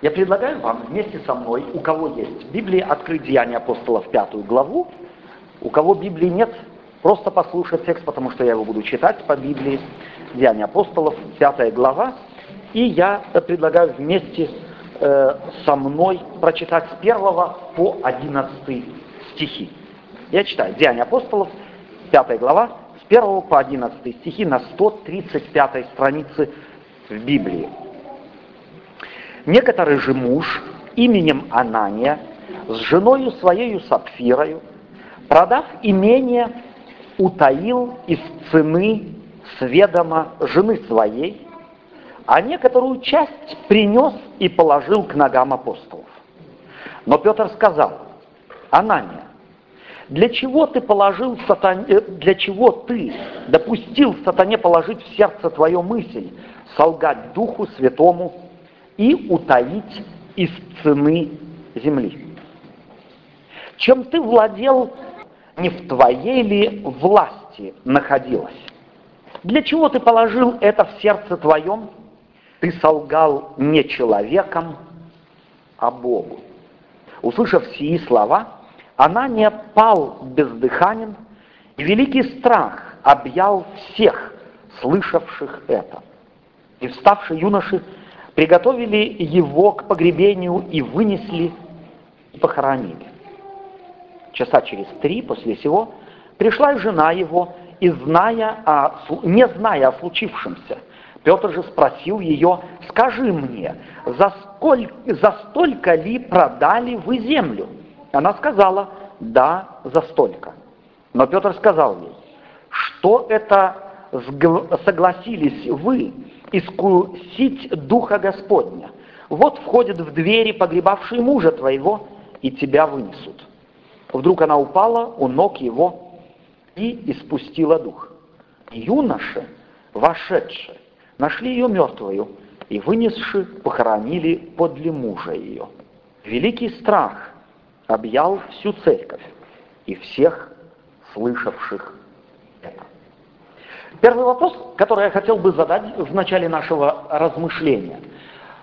Я предлагаю вам вместе со мной, у кого есть Библия, открыть Деяния апостолов, пятую главу. У кого Библии нет, просто послушать текст, потому что я его буду читать по Библии. Деяния апостолов, пятая глава. И я предлагаю вместе э, со мной прочитать с первого по одиннадцатый стихи. Я читаю Деяния апостолов, пятая глава, с первого по одиннадцатый стихи на 135 странице в Библии. Некоторый же муж именем Анания с женою своею Сапфирою, продав имение, утаил из цены сведома жены своей, а некоторую часть принес и положил к ногам апостолов. Но Петр сказал, Анания, для чего ты положил сатане, э, для чего ты допустил сатане положить в сердце твое мысль, солгать Духу Святому и утаить из цены земли. Чем ты владел, не в твоей ли власти находилось? Для чего ты положил это в сердце твоем? Ты солгал не человеком, а Богу. Услышав сии слова, она не пал бездыханен, и великий страх объял всех, слышавших это. И вставшие юноши приготовили его к погребению и вынесли и похоронили. Часа через три после сего пришла жена его, и зная о, не зная о случившемся, Петр же спросил ее, скажи мне, за, сколь, за столько ли продали вы землю? Она сказала, да, за столько. Но Петр сказал ей, что это согласились вы искусить Духа Господня. Вот входят в двери погребавшие мужа твоего, и тебя вынесут. Вдруг она упала у ног его и испустила дух. Юноши, вошедшие, нашли ее мертвую, и вынесши, похоронили подле мужа ее. Великий страх объял всю церковь и всех слышавших. Первый вопрос, который я хотел бы задать в начале нашего размышления.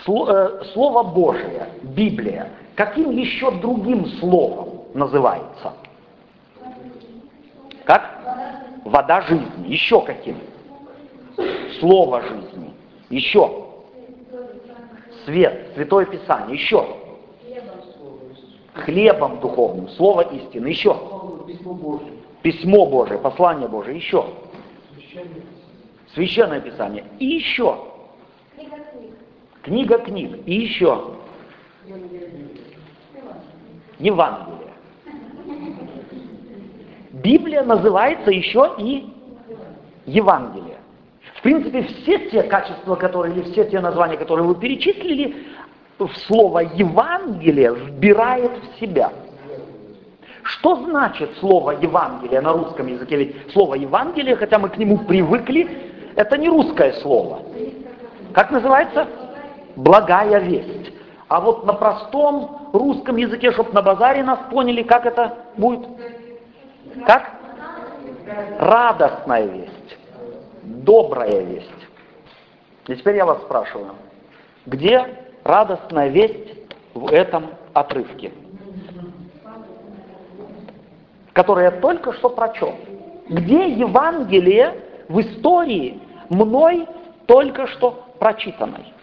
Э, слово Божие, Библия, каким еще другим словом называется? Как? Вода жизни. Еще каким? Слово жизни. Еще. Свет, Святое Писание. Еще. Хлебом духовным. Слово истины. Еще. Письмо Божие. Письмо Божие, послание Божие. Еще. Священное Писание. И еще. Книга книг. И еще. Евангелие. Библия называется еще и Евангелие. В принципе, все те качества, которые, или все те названия, которые вы перечислили, в слово Евангелие вбирает в себя – что значит слово Евангелие на русском языке? Ведь слово Евангелие, хотя мы к нему привыкли, это не русское слово. Как называется? Благая весть. А вот на простом русском языке, чтобы на базаре нас поняли, как это будет? Как? Радостная весть. Добрая весть. И теперь я вас спрашиваю, где радостная весть в этом отрывке? Который я только что прочел. Где Евангелие в истории мной только что прочитанной?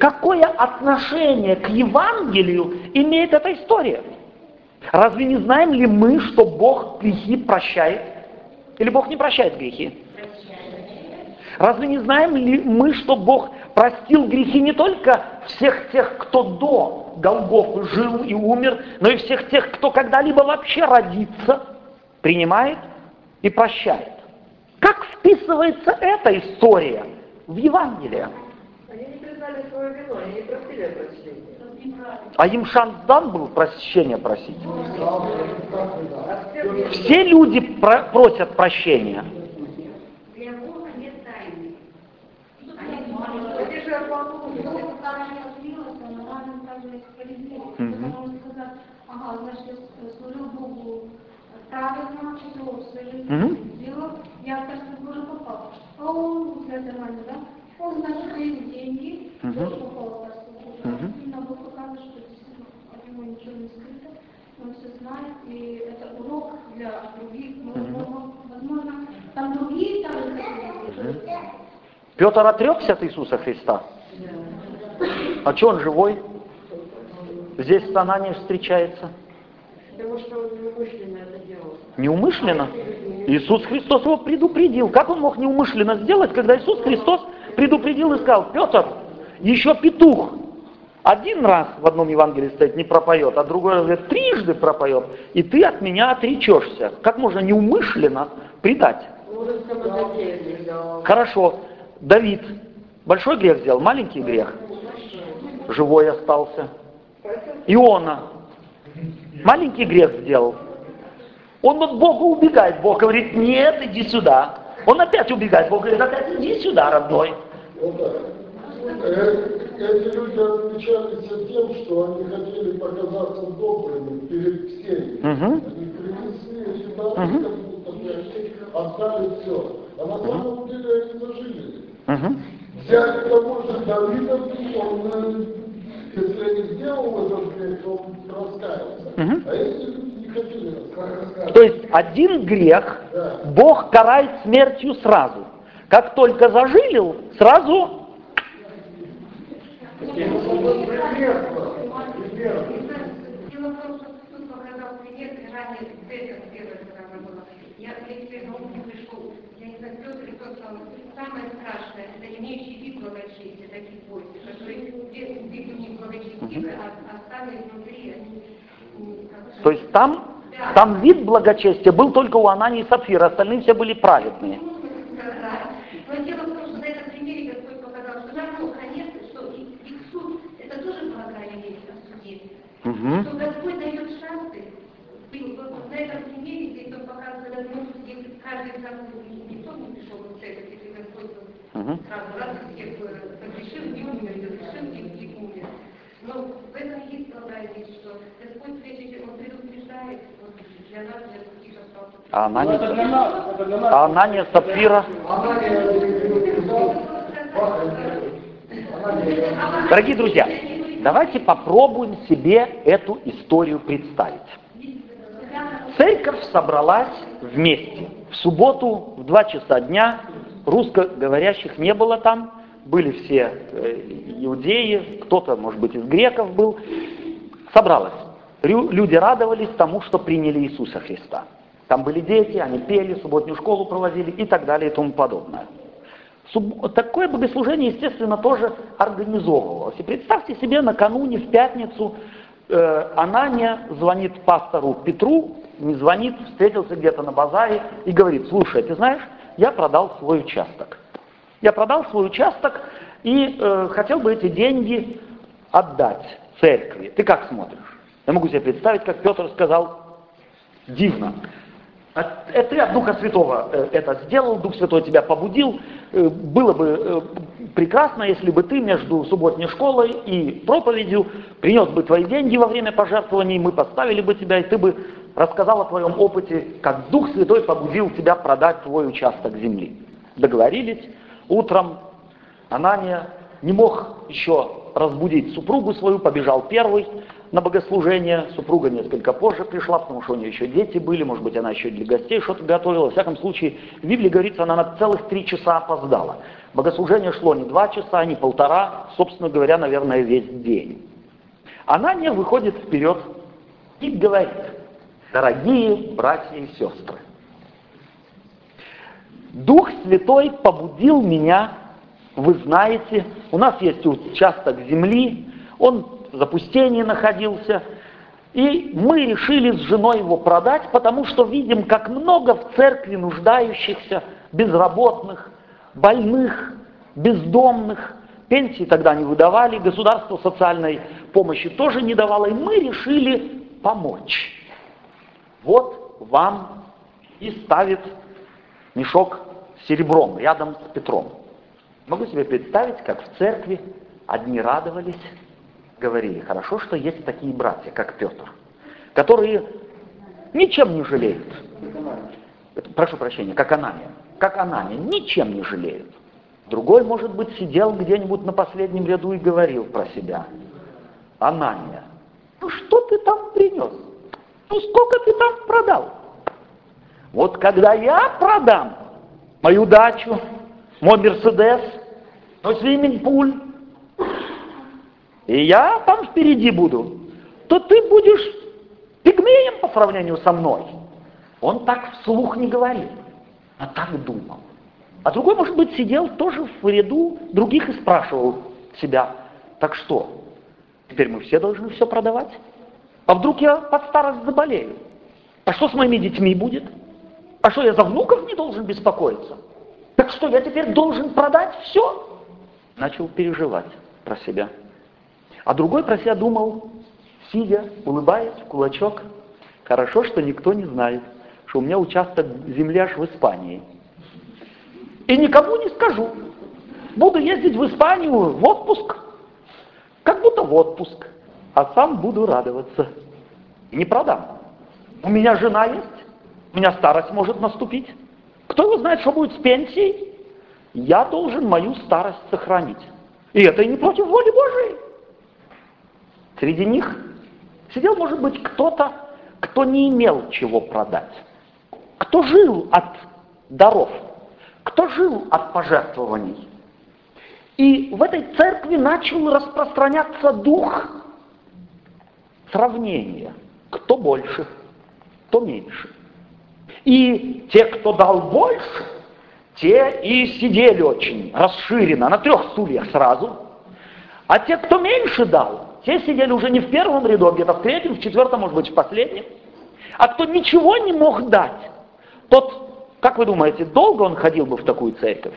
Какое отношение к Евангелию имеет эта история? Разве не знаем ли мы, что Бог грехи прощает? Или Бог не прощает грехи? Разве не знаем ли мы, что Бог простил грехи не только всех тех, кто до Голгофы жил и умер, но и всех тех, кто когда-либо вообще родится, принимает и прощает. Как вписывается эта история в Евангелие? Они не признали свою вину, они не просили прощения. А им шанс дан был прощения просить? Все люди про просят прощения. ага, значит, служил Богу правильно, число свои Мгм. я, кажется, тоже попал. А он, для нормально, да? Он, значит, свои деньги Тоже Мгм. попало в. Мгм. И нам показывает, что действительно от него ничего не скрыто, он все знает, и это урок для других. Мы- возможно, там другие там Мгм. Петр отрекся от Иисуса Христа. А что он живой? Здесь с Ананией встречается. Потому что он неумышленно это делал. Неумышленно. Иисус Христос его предупредил. Как он мог неумышленно сделать, когда Иисус Христос предупредил и сказал, Петр, еще петух один раз в одном Евангелии стоит, не пропоет, а другой говорит, трижды пропоет, и ты от меня отречешься. Как можно неумышленно предать? Хорошо, Давид большой грех сделал, маленький грех, живой остался. Иона маленький грех сделал. Он от Бога убегает, Бог говорит, нет, иди сюда. Он опять убегает, Бог говорит, опять иди сюда, родной. Вот так. Э, Эти люди отличались тем, что они хотели показаться добрыми перед всеми. Мгм. Они принесли сюда, пришли, отдали все. А на самом деле они зажили. Мгм. Взяли того же Давида, он, э, если не сделал этот грех, то он раскаялся. Мгм. А эти не. То есть один грех Бог карает смертью сразу. Как только зажилил, сразу не самое страшное, это имеющий вид благочестия, таких войск, которые где вид у них благочестивый, а, сами внутри они... То есть там, там вид благочестия был только у Анании и Сапфира, остальные все были праведные. том, что Господь дает шансы. Вот на этом примере здесь он показывает возможность, если каждый сам никто не пришел в церковь, если Господь Мгм. сразу раз всех разрешил, не умер, разрешил, и, и умер. Но в этом есть благая вещь, что Господь, прежде чем он предупреждает, вот, для нас, для таких остался. А Ну, это для Анания, это для нас. а Анания Сапфира. Дорогие друзья, давайте попробуем себе эту историю представить. Церковь собралась вместе. В субботу в 2 часа дня русскоговорящих не было там, были все э, иудеи, кто-то, может быть, из греков был. Собралась. Люди радовались тому, что приняли Иисуса Христа. Там были дети, они пели, субботнюю школу проводили и так далее и тому подобное. Такое богослужение, естественно, тоже организовывалось. И представьте себе, накануне, в пятницу, э, Анания звонит пастору Петру, не звонит, встретился где-то на базаре и говорит, слушай, ты знаешь, я продал свой участок. Я продал свой участок и э, хотел бы эти деньги отдать церкви. Ты как смотришь? Я могу себе представить, как Петр сказал, дивно. Это от Духа Святого э, это сделал, Дух Святой тебя побудил. Э, Было бы э, прекрасно, если бы ты между субботней школой и проповедью принес бы твои деньги во время пожертвований, мы поставили бы тебя, и ты бы рассказал о твоем опыте, как Дух Святой побудил тебя продать твой участок земли. Договорились, утром Анания не мог еще разбудить супругу свою, побежал первый на богослужение. Супруга несколько позже пришла, потому что у нее еще дети были, может быть, она еще для гостей что-то готовила. Во всяком случае, в Библии говорится, она на целых три часа опоздала. Богослужение шло не два часа, не полтора, собственно говоря, наверное, весь день. Анания выходит вперед и говорит, дорогие братья и сестры, Дух Святой побудил меня, вы знаете, у нас есть участок земли, он в запустении находился, и мы решили с женой его продать, потому что видим, как много в церкви нуждающихся, безработных, больных, бездомных. Пенсии тогда не выдавали, государство социальной помощи тоже не давало, и мы решили помочь. Вот вам и ставит мешок с серебром рядом с Петром. Могу себе представить, как в церкви одни радовались, говорили, хорошо, что есть такие братья, как Петр, которые ничем не жалеют. Прошу прощения, как Анания. Как Анания, ничем не жалеют. Другой, может быть, сидел где-нибудь на последнем ряду и говорил про себя. Анания, ну что ты там принес? Ну сколько ты там продал? Вот когда я продам мою дачу, мой Мерседес, мой свиминг-пуль, и я там впереди буду, то ты будешь пигмеем по сравнению со мной. Он так вслух не говорил, а так думал. А другой, может быть, сидел тоже в ряду других и спрашивал себя, так что, теперь мы все должны все продавать? А вдруг я под старость заболею? А что с моими детьми будет? А что, я за внуков не должен беспокоиться? Так что, я теперь должен продать все? Начал переживать про себя. А другой про себя думал, сидя, улыбаясь в кулачок, хорошо, что никто не знает, что у меня участок земли аж в Испании – и никому не скажу. Буду ездить в Испанию в отпуск, как будто в отпуск, а сам буду радоваться. не продам. У меня жена есть, у меня старость может наступить. Кто его знает, что будет с пенсией? Я должен мою старость сохранить. И это и не против воли Божией. Среди них сидел, может быть, кто-то, кто не имел чего продать, кто жил от даров, кто жил от пожертвований. И в этой церкви начал распространяться дух сравнения. Кто больше, кто меньше. И те, кто дал больше, те и сидели очень расширенно, на трех стульях сразу. А те, кто меньше дал, те сидели уже не в первом ряду, а где-то в третьем, в четвертом, может быть, в последнем. А кто ничего не мог дать, тот как вы думаете, долго он ходил бы в такую церковь?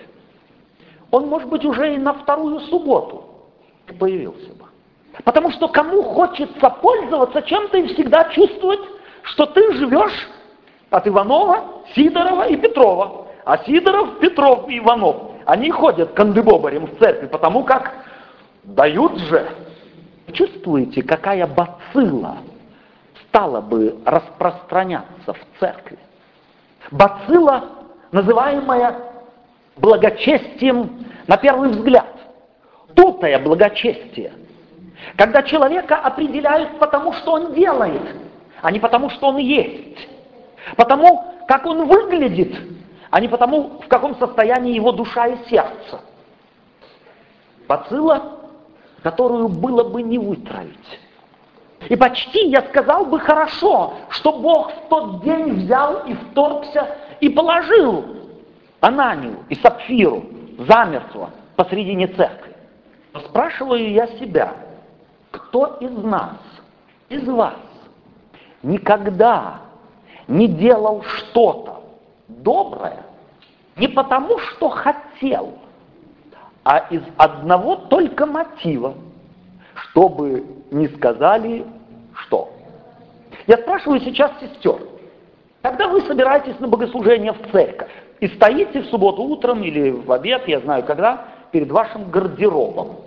Он, может быть, уже и на вторую субботу появился бы. Потому что кому хочется пользоваться чем-то и всегда чувствовать, что ты живешь от Иванова, Сидорова и Петрова. А Сидоров, Петров и Иванов, они ходят кандыбобарем в церкви, потому как дают же. Чувствуете, какая бацилла стала бы распространяться в церкви? Бацилла, называемая благочестием на первый взгляд. Тутое благочестие. Когда человека определяют потому, что он делает, а не потому, что он есть. Потому, как он выглядит, а не потому, в каком состоянии его душа и сердце. Бацилла, которую было бы не вытравить. И почти я сказал бы хорошо, что Бог в тот день взял и вторгся и положил Ананию и Сапфиру замертво посредине церкви. Но спрашиваю я себя, кто из нас, из вас никогда не делал что-то доброе не потому, что хотел, а из одного только мотива – чтобы не сказали что. Я спрашиваю сейчас сестер, когда вы собираетесь на богослужение в церковь и стоите в субботу утром или в обед, я знаю когда, перед вашим гардеробом,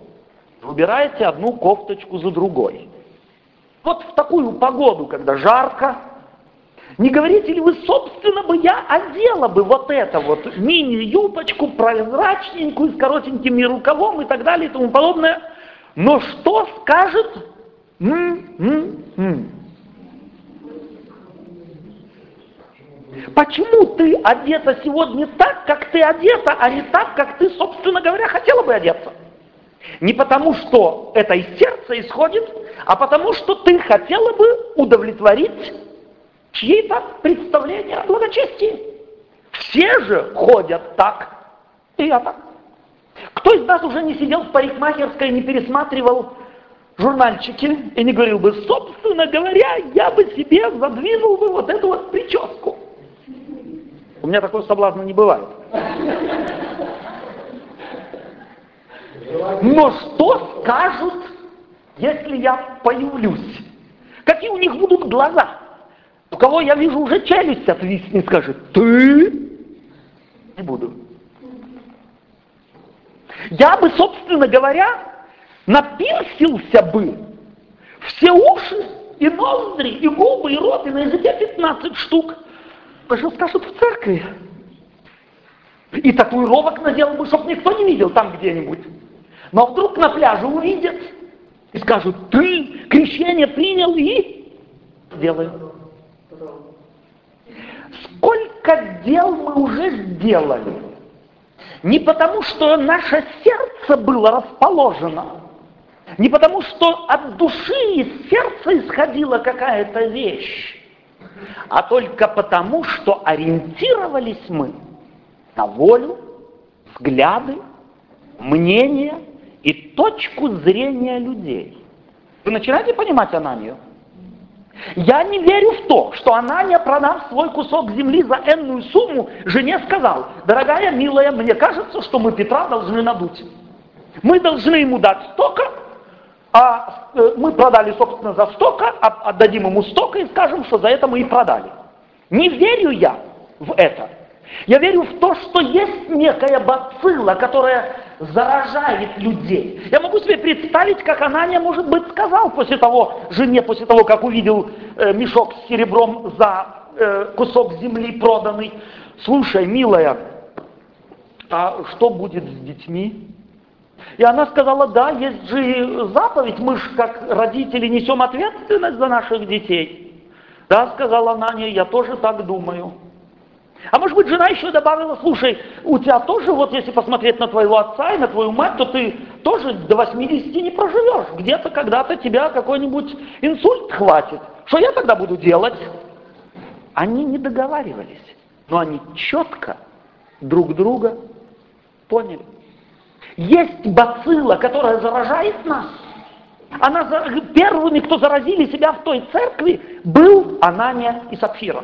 выбираете одну кофточку за другой. Вот в такую погоду, когда жарко, не говорите ли вы, собственно бы, я одела бы вот это вот мини-юбочку прозрачненькую с коротенькими рукавом и так далее и тому подобное, но что скажет м-м-м? Почему ты одета сегодня так, как ты одета, а не так, как ты, собственно говоря, хотела бы одеться? Не потому, что это из сердца исходит, а потому, что ты хотела бы удовлетворить чьи-то представления о благочестии. Все же ходят так, и я так. Кто из нас уже не сидел в парикмахерской, не пересматривал журнальчики и не говорил бы, собственно говоря, я бы себе задвинул бы вот эту вот прическу. У меня такого соблазна не бывает. Но что скажут, если я появлюсь? Какие у них будут глаза? Кого я вижу уже челюсть отвиснет, скажет, ты? Не буду. Я бы, собственно говоря, напирсился бы все уши и ноздри, и губы, и рот, и на языке 15 штук. Что скажут в церкви? И татуировок надел бы, чтобы никто не видел там где-нибудь. Но вдруг на пляже увидят и скажут, ты крещение принял и делаю. Сколько дел мы уже сделали. Не потому, что наше сердце было расположено, не потому, что от души из сердца исходила какая-то вещь, а только потому, что ориентировались мы на волю, взгляды, мнения и точку зрения людей. Вы начинаете понимать Ананию? Я не верю в то, что Анания, продав свой кусок земли за энную сумму, жене сказал, дорогая, милая, мне кажется, что мы Петра должны надуть. Мы должны ему дать столько, а э, мы продали, собственно, за столько, а отдадим ему столько и скажем, что за это мы и продали. Не верю я в это. Я верю в то, что есть некая бацилла, которая заражает людей. Я могу себе представить, как Анания, может быть, сказал после того, жене, после того, как увидел э, мешок с серебром за э, кусок земли проданный, слушай, милая, а что будет с детьми? И она сказала, да, есть же заповедь, мы же как родители несем ответственность за наших детей. Да, сказала Ананя, я тоже так думаю. А может быть, жена еще добавила, слушай, у тебя тоже, вот если посмотреть на твоего отца и на твою мать, то ты тоже до 80 не проживешь. Где-то когда-то тебя какой-нибудь инсульт хватит. Что я тогда буду делать? Они не договаривались, но они четко друг друга поняли. Есть бацилла, которая заражает нас. Она, первыми, кто заразили себя в той церкви, был Анания и Сапфира.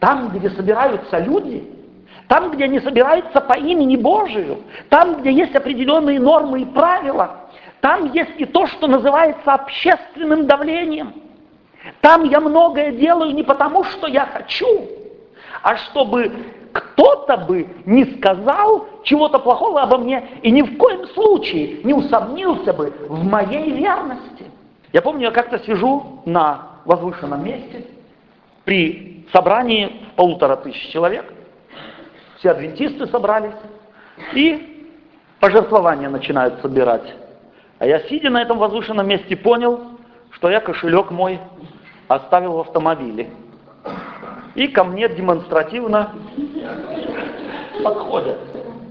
Там, где собираются люди, там, где они собираются по имени Божию, там, где есть определенные нормы и правила, там есть и то, что называется общественным давлением. Там я многое делаю не потому, что я хочу, а чтобы кто-то бы не сказал чего-то плохого обо мне и ни в коем случае не усомнился бы в моей верности. Я помню, я как-то сижу на возвышенном месте при собрании полутора тысяч человек, все адвентисты собрались, и пожертвования начинают собирать. А я, сидя на этом возвышенном месте, понял, что я кошелек мой оставил в автомобиле. И ко мне демонстративно подходят.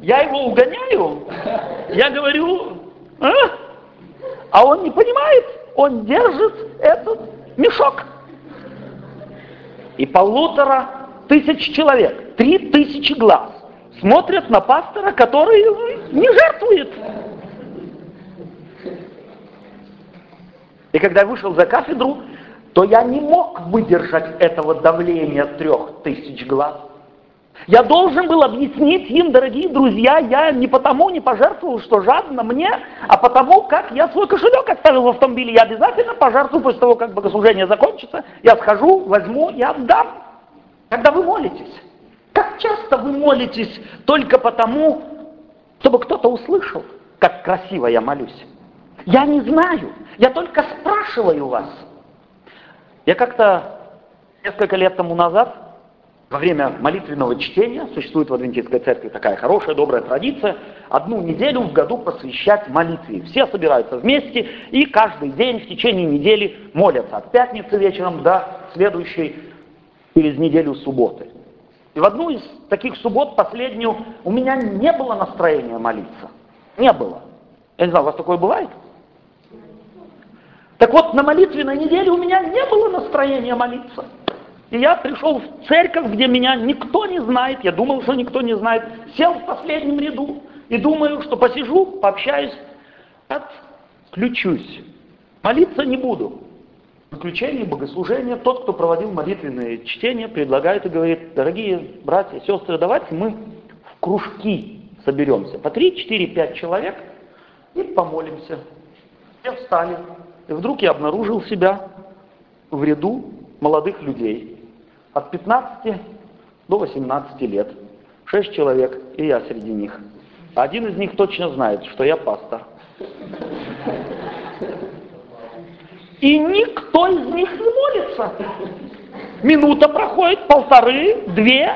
Я его угоняю, я говорю, а? а он не понимает, он держит этот мешок и полутора тысяч человек, три тысячи глаз смотрят на пастора, который не жертвует. И когда я вышел за кафедру, то я не мог выдержать этого давления трех тысяч глаз. Я должен был объяснить им, дорогие друзья, я не потому не пожертвовал, что жадно мне, а потому, как я свой кошелек оставил в автомобиле. Я обязательно пожертвую после того, как богослужение закончится. Я схожу, возьму и отдам. Когда вы молитесь, как часто вы молитесь только потому, чтобы кто-то услышал, как красиво я молюсь? Я не знаю, я только спрашиваю вас. Я как-то несколько лет тому назад во время молитвенного чтения, существует в Адвентистской церкви такая хорошая, добрая традиция, одну неделю в году посвящать молитве. Все собираются вместе и каждый день в течение недели молятся от пятницы вечером до следующей через неделю субботы. И в одну из таких суббот, последнюю, у меня не было настроения молиться. Не было. Я не знаю, у вас такое бывает? Так вот, на молитвенной неделе у меня не было настроения молиться. И я пришел в церковь, где меня никто не знает, я думал, что никто не знает, сел в последнем ряду и думаю, что посижу, пообщаюсь, отключусь. Молиться не буду. В заключении богослужения тот, кто проводил молитвенные чтения, предлагает и говорит, дорогие братья сестры, давайте мы в кружки соберемся, по 3, 4, 5 человек, и помолимся. Все встали. И вдруг я обнаружил себя в ряду молодых людей, от 15 до 18 лет. Шесть человек, и я среди них. Один из них точно знает, что я пастор. И никто из них не молится. Минута проходит, полторы, две.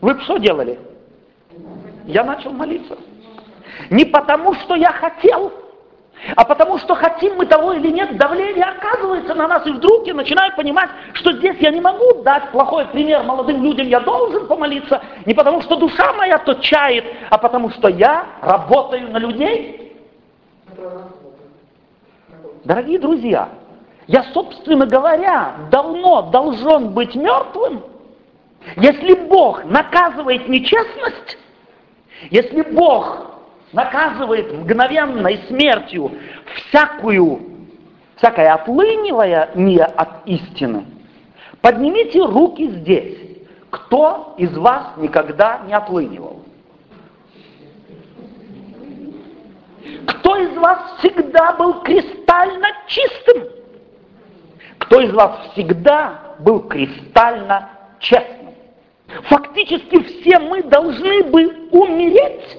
вы что делали? Я начал молиться. Не потому, что я хотел, а потому что хотим мы того или нет, давление оказывается на нас, и вдруг я начинаю понимать, что здесь я не могу дать плохой пример молодым людям, я должен помолиться, не потому что душа моя то чает, а потому что я работаю на людей. Дорогие друзья, я, собственно говоря, давно должен быть мертвым, если Бог наказывает нечестность, если Бог наказывает мгновенной смертью всякую, всякое отлынивание от истины, поднимите руки здесь. Кто из вас никогда не отлынивал? Кто из вас всегда был кристально чистым? Кто из вас всегда был кристально честным? Фактически все мы должны бы умереть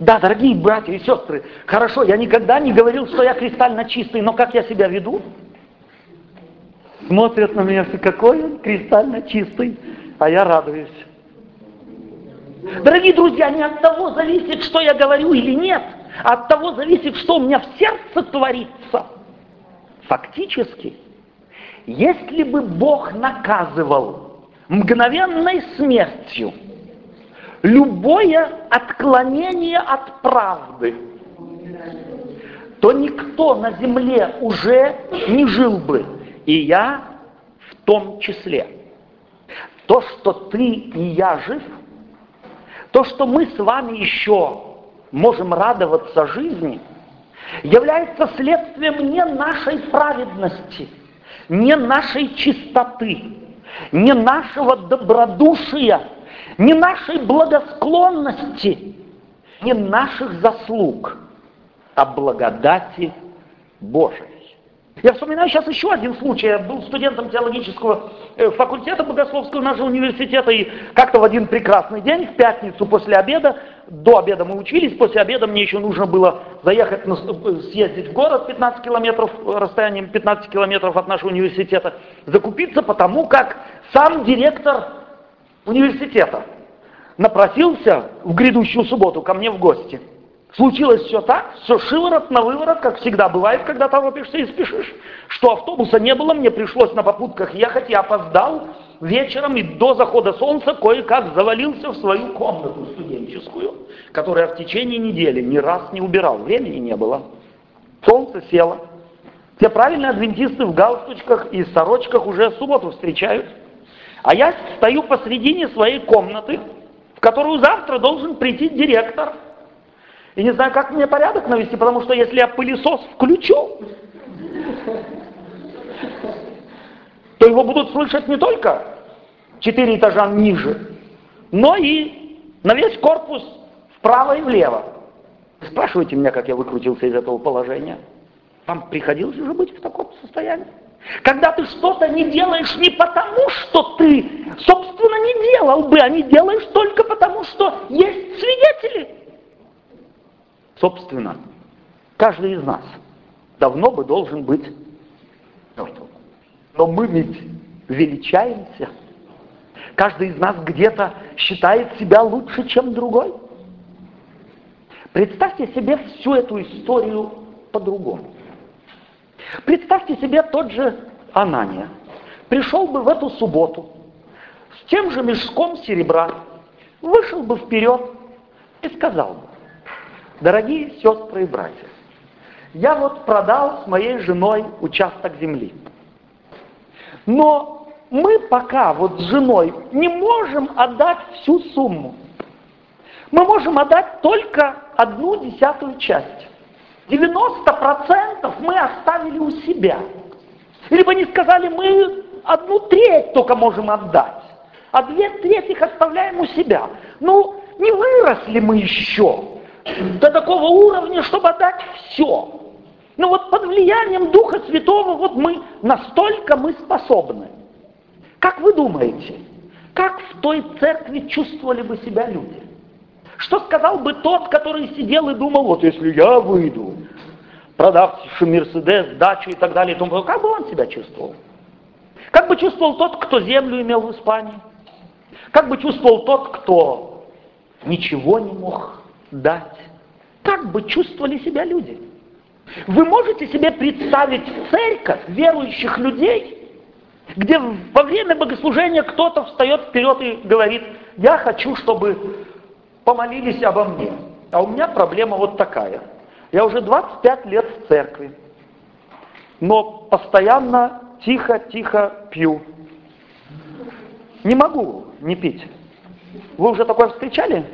да, дорогие братья и сестры, хорошо, я никогда не говорил, что я кристально чистый, но как я себя веду? Смотрят на меня все, какой он кристально чистый, а я радуюсь. Дорогие друзья, не от того зависит, что я говорю или нет, а от того зависит, что у меня в сердце творится. Фактически, если бы Бог наказывал мгновенной смертью – любое отклонение от правды, то никто на земле уже не жил бы, и я в том числе. То, что ты и я жив, то, что мы с вами еще можем радоваться жизни, является следствием не нашей праведности, не нашей чистоты, не нашего добродушия, не нашей благосклонности, не наших заслуг, а благодати Божией. Я вспоминаю сейчас еще один случай. Я был студентом теологического э, факультета Богословского нашего университета, и как-то в один прекрасный день, в пятницу после обеда, до обеда мы учились, после обеда мне еще нужно было заехать, э, съездить в город 15 километров, расстоянием 15 километров от нашего университета, закупиться, потому как сам директор университета напросился в грядущую субботу ко мне в гости. Случилось все так, все шиворот на выворот, как всегда бывает, когда торопишься и спешишь, что автобуса не было, мне пришлось на попутках ехать, я опоздал вечером и до захода солнца кое-как завалился в свою комнату студенческую, которую я в течение недели ни раз не убирал, времени не было. Солнце село. Те правильные адвентисты в галстучках и сорочках уже субботу встречают. А я стою посредине своей комнаты, в которую завтра должен прийти директор. И не знаю, как мне порядок навести, потому что если я пылесос включу, то его будут слышать не только четыре этажа ниже, но и на весь корпус вправо и влево. Спрашивайте меня, как я выкрутился из этого положения. Вам приходилось уже быть в таком состоянии? Когда ты что-то не делаешь не потому, что ты, собственно, не делал бы, а не делаешь только потому, что есть свидетели. Собственно, каждый из нас давно бы должен быть мертвым. Но мы ведь величаемся. Каждый из нас где-то считает себя лучше, чем другой. Представьте себе всю эту историю по-другому. Представьте себе тот же Анания. Пришел бы в эту субботу с тем же мешком серебра, вышел бы вперед и сказал бы, дорогие сестры и братья, я вот продал с моей женой участок земли. Но мы пока вот с женой не можем отдать всю сумму. Мы можем отдать только одну десятую часть. 90% мы оставили у себя. Либо не сказали, мы одну треть только можем отдать, а две трети их оставляем у себя. Ну, не выросли мы еще, до такого уровня, чтобы отдать все. Но вот под влиянием Духа Святого вот мы настолько мы способны. Как вы думаете, как в той церкви чувствовали бы себя люди? Что сказал бы тот, который сидел и думал, вот если я выйду, продав Мерседес, дачу и так далее, и тому, как бы он себя чувствовал? Как бы чувствовал тот, кто землю имел в Испании? Как бы чувствовал тот, кто ничего не мог дать? Как бы чувствовали себя люди? Вы можете себе представить церковь верующих людей, где во время богослужения кто-то встает вперед и говорит, я хочу, чтобы помолились обо мне. А у меня проблема вот такая. Я уже 25 лет в церкви, но постоянно тихо-тихо пью. Не могу не пить. Вы уже такое встречали?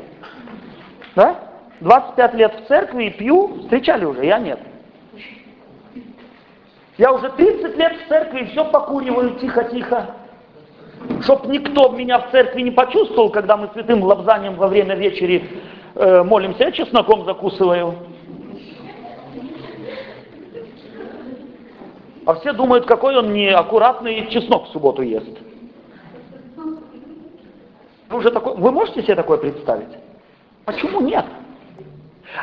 Да? 25 лет в церкви и пью, встречали уже, я нет. Я уже 30 лет в церкви и все покуриваю тихо-тихо. Чтоб никто меня в церкви не почувствовал, когда мы святым лобзанием во время вечери э, молимся, я чесноком закусываю. А все думают, какой он неаккуратный чеснок в субботу ест. Вы, уже такой, вы можете себе такое представить? Почему нет?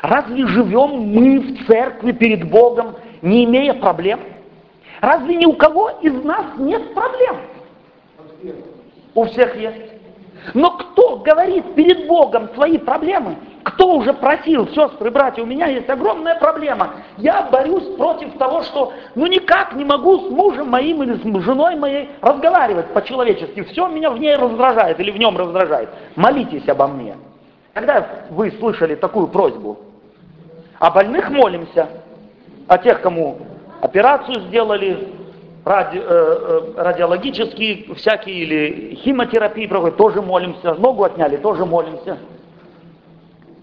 Разве живем мы в церкви перед Богом, не имея проблем? Разве ни у кого из нас нет проблем? У всех есть. Но кто говорит перед Богом свои проблемы? Кто уже просил, сестры, братья, у меня есть огромная проблема. Я борюсь против того, что ну никак не могу с мужем моим или с женой моей разговаривать по-человечески. Все меня в ней раздражает или в нем раздражает. Молитесь обо мне. Когда вы слышали такую просьбу? О больных молимся, о тех, кому операцию сделали, ради, э, э, радиологические всякие или химотерапии проводят, тоже молимся, ногу отняли, тоже молимся.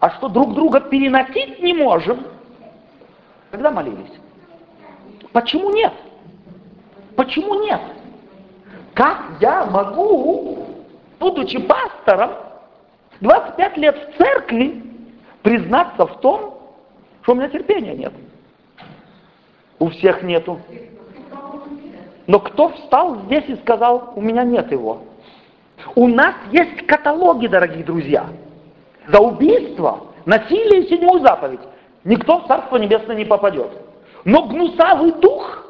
А что друг друга переносить не можем, когда молились? Почему нет? Почему нет? Как я могу, будучи пастором, 25 лет в церкви, признаться в том, что у меня терпения нет? У всех нету. Но кто встал здесь и сказал, у меня нет его? У нас есть каталоги, дорогие друзья. За убийство, насилие и седьмую заповедь никто в Царство Небесное не попадет. Но гнусавый дух,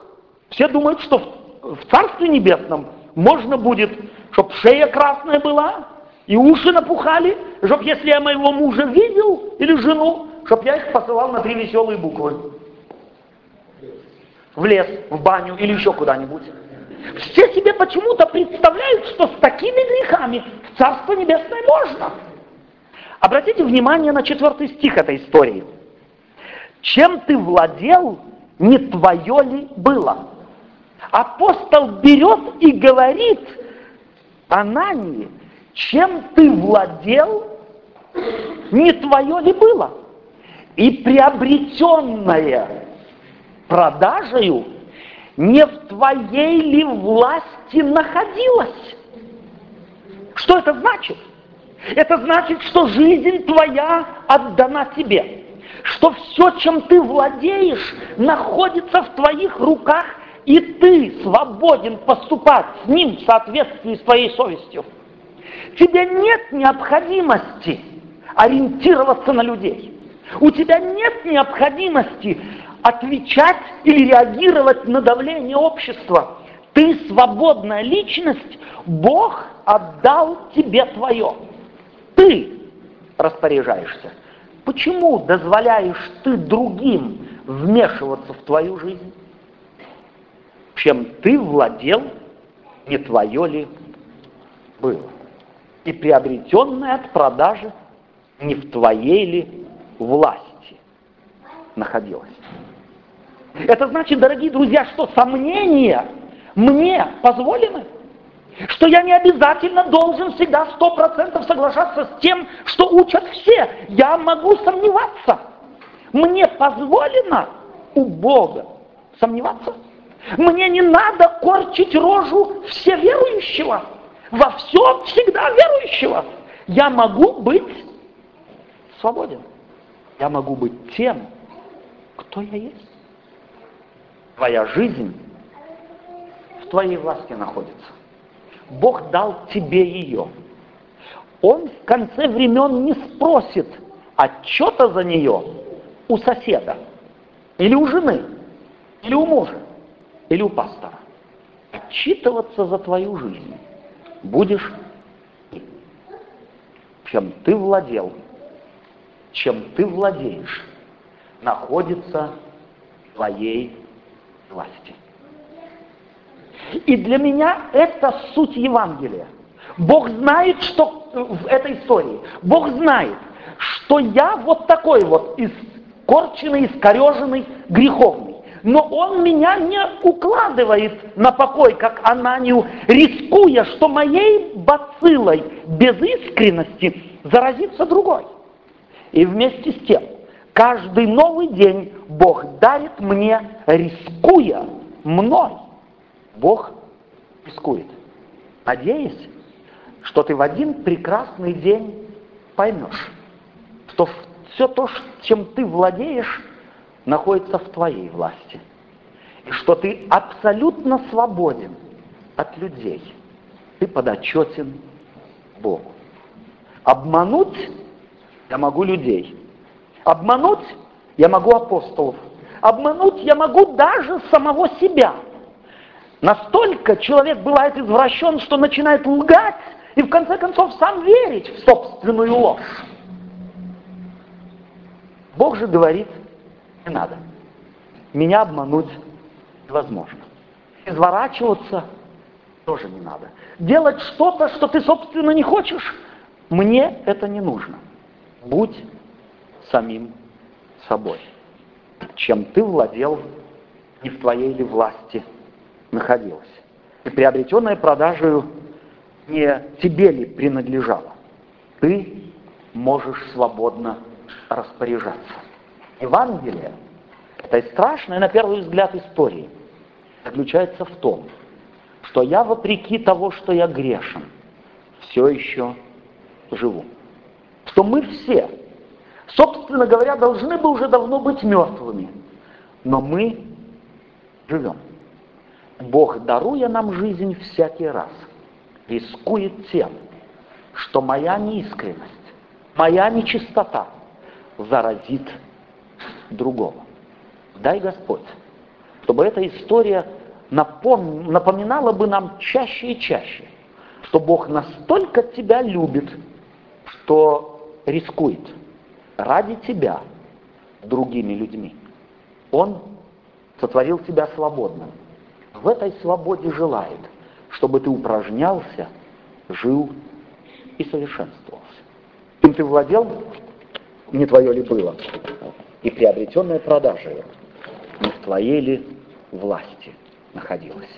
все думают, что в, Царстве Небесном можно будет, чтобы шея красная была, и уши напухали, чтобы если я моего мужа видел или жену, чтобы я их посылал на три веселые буквы в лес, в баню или еще куда-нибудь. Все себе почему-то представляют, что с такими грехами в Царство Небесное можно. Обратите внимание на четвертый стих этой истории. Чем ты владел, не твое ли было? Апостол берет и говорит Анании, чем ты владел, не твое ли было? И приобретенное продажею не в твоей ли власти находилась? Что это значит? Это значит, что жизнь твоя отдана тебе, что все, чем ты владеешь, находится в твоих руках, и ты свободен поступать с ним в соответствии с твоей совестью. Тебе нет необходимости ориентироваться на людей. У тебя нет необходимости отвечать или реагировать на давление общества. Ты свободная личность, Бог отдал тебе твое. Ты распоряжаешься. Почему дозволяешь ты другим вмешиваться в твою жизнь? Чем ты владел, не твое ли было? И приобретенное от продажи не в твоей ли власти находилось? Это значит, дорогие друзья, что сомнения мне позволены? Что я не обязательно должен всегда сто процентов соглашаться с тем, что учат все. Я могу сомневаться. Мне позволено у Бога сомневаться. Мне не надо корчить рожу все верующего, во всем всегда верующего. Я могу быть свободен. я могу быть тем, кто я есть. Твоя жизнь в твоей власти находится. Бог дал тебе ее. Он в конце времен не спросит отчета за нее у соседа, или у жены, или у мужа, или у пастора. Отчитываться за твою жизнь будешь чем ты владел, чем ты владеешь, находится в твоей власти. И для меня это суть Евангелия. Бог знает, что в этой истории. Бог знает, что я вот такой вот искорченный, искореженный, греховный. Но Он меня не укладывает на покой, как Ананию, рискуя, что моей бациллой без искренности заразится другой. И вместе с тем, каждый новый день Бог дарит мне, рискуя мной. Бог рискует. Надеясь, что ты в один прекрасный день поймешь, что все то, чем ты владеешь, находится в твоей власти. И что ты абсолютно свободен от людей. Ты подотчетен Богу. Обмануть я могу людей. Обмануть я могу апостолов. Обмануть я могу даже самого себя. Настолько человек бывает извращен, что начинает лгать и в конце концов сам верить в собственную ложь. Бог же говорит, не надо. Меня обмануть невозможно. Изворачиваться тоже не надо. Делать что-то, что ты, собственно, не хочешь, мне это не нужно. Будь самим собой. Чем ты владел, не в твоей ли власти находилось. И приобретенное продажею не тебе ли принадлежало. Ты можешь свободно распоряжаться. Евангелие этой страшной, на первый взгляд, истории заключается в том, что я, вопреки того, что я грешен, все еще живу. Что мы все, собственно говоря, должны бы уже давно быть мертвыми, но мы живем. Бог, даруя нам жизнь всякий раз, рискует тем, что моя неискренность, моя нечистота заразит другого. Дай Господь, чтобы эта история напом... напоминала бы нам чаще и чаще, что Бог настолько тебя любит, что рискует ради тебя другими людьми. Он сотворил тебя свободным. В этой свободе желает, чтобы ты упражнялся, жил и совершенствовался. Им ты владел, не твое ли было, и приобретенная продажа не в твоей ли власти находилась.